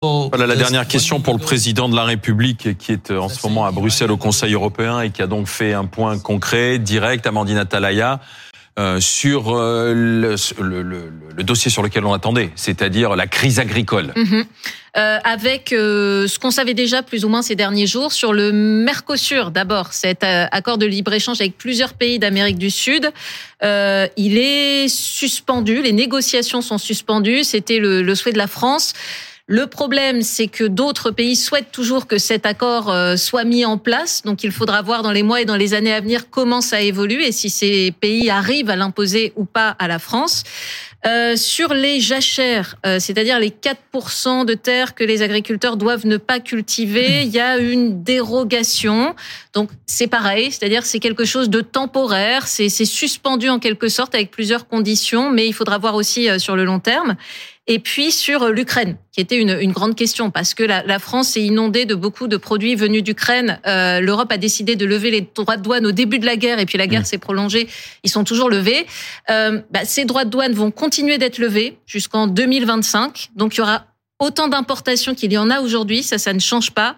Voilà la dernière question pour le président de la République qui est en ce moment à Bruxelles au Conseil européen et qui a donc fait un point concret, direct, Amandine Atalaya, euh, sur euh, le, dossier sur lequel on attendait, c'est-à-dire la crise agricole. Mhm. Euh, avec euh, ce qu'on savait déjà plus ou moins ces derniers jours sur le Mercosur. D'abord, cet euh, accord de libre-échange avec plusieurs pays d'Amérique du Sud, il est suspendu, les négociations sont suspendues, c'était le souhait de la France. Le problème, c'est que d'autres pays souhaitent toujours que cet accord euh, soit mis en place. Donc, il faudra voir dans les mois et dans les années à venir comment ça évolue et si ces pays arrivent à l'imposer ou pas à la France. Euh, sur les jachères, euh, c'est-à-dire les 4% de terres que les agriculteurs doivent ne pas cultiver, il y a une dérogation. Donc c'est pareil, c'est-à-dire c'est quelque chose de temporaire, c'est suspendu en quelque sorte avec plusieurs conditions, mais il faudra voir aussi sur le long terme et puis sur l'Ukraine, qui était une, une, grande question, parce que la, la, France est inondée de beaucoup de produits venus d'Ukraine. Euh, L'Europe a décidé de lever les droits de douane au début de la guerre, et puis la guerre mmh. s'est prolongée, ils sont toujours levés. Euh, bah, ces droits de douane vont continuer d'être levés jusqu'en 2025, donc il y aura autant d'importations qu'il y en a aujourd'hui, ça, ça ne change pas.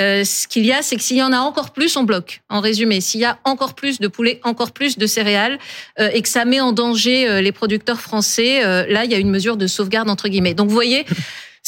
Euh, ce qu'il y a, c'est que s'il y en a encore plus, on bloque. En résumé, s'il y a encore plus de poulets, encore plus de céréales, euh, et que ça met en danger euh, les producteurs français, là, il y a une mesure de sauvegarde entre guillemets. Donc, vous voyez.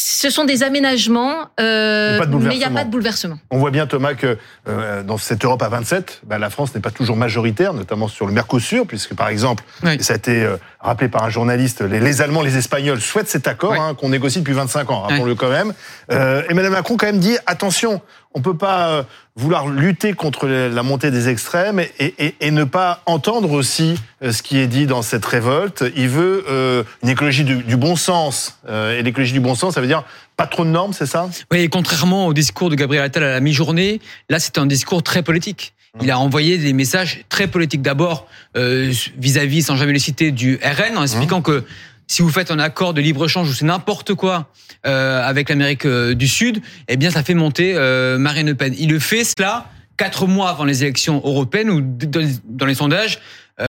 Ce sont des aménagements, euh, mais il n'y a pas de bouleversement. On voit bien, Thomas, que euh, dans cette Europe à 27, bah, la France n'est pas toujours majoritaire, notamment sur le Mercosur, puisque par exemple, oui. ça a été euh, rappelé par un journaliste, les, les, Allemands, les Espagnols souhaitent cet accord oui. hein, qu'on négocie depuis 25 ans, rappelons-le quand même. Euh, et Mme Macron quand même dit, attention, on peut pas euh, vouloir lutter contre la montée des extrêmes et, et, et, ne pas entendre aussi euh, ce qui est dit dans cette révolte. Il veut euh, une écologie du, du bon sens. Euh, et l'écologie du bon sens, ça veut dire pas trop de normes, c'est ça? Oui, et contrairement au discours de Gabriel Attal à la mi-journée, là c'est un discours très politique. Il a envoyé des messages très politiques. D'abord vis-à-vis, sans jamais le citer, du RN, en expliquant que si vous faites un accord de libre-échange ou c'est n'importe quoi euh, avec l'Amérique euh, du Sud, eh bien, ça fait monter euh, Marine Le Pen. Il le fait cela quatre mois avant les élections européennes où dans les sondages,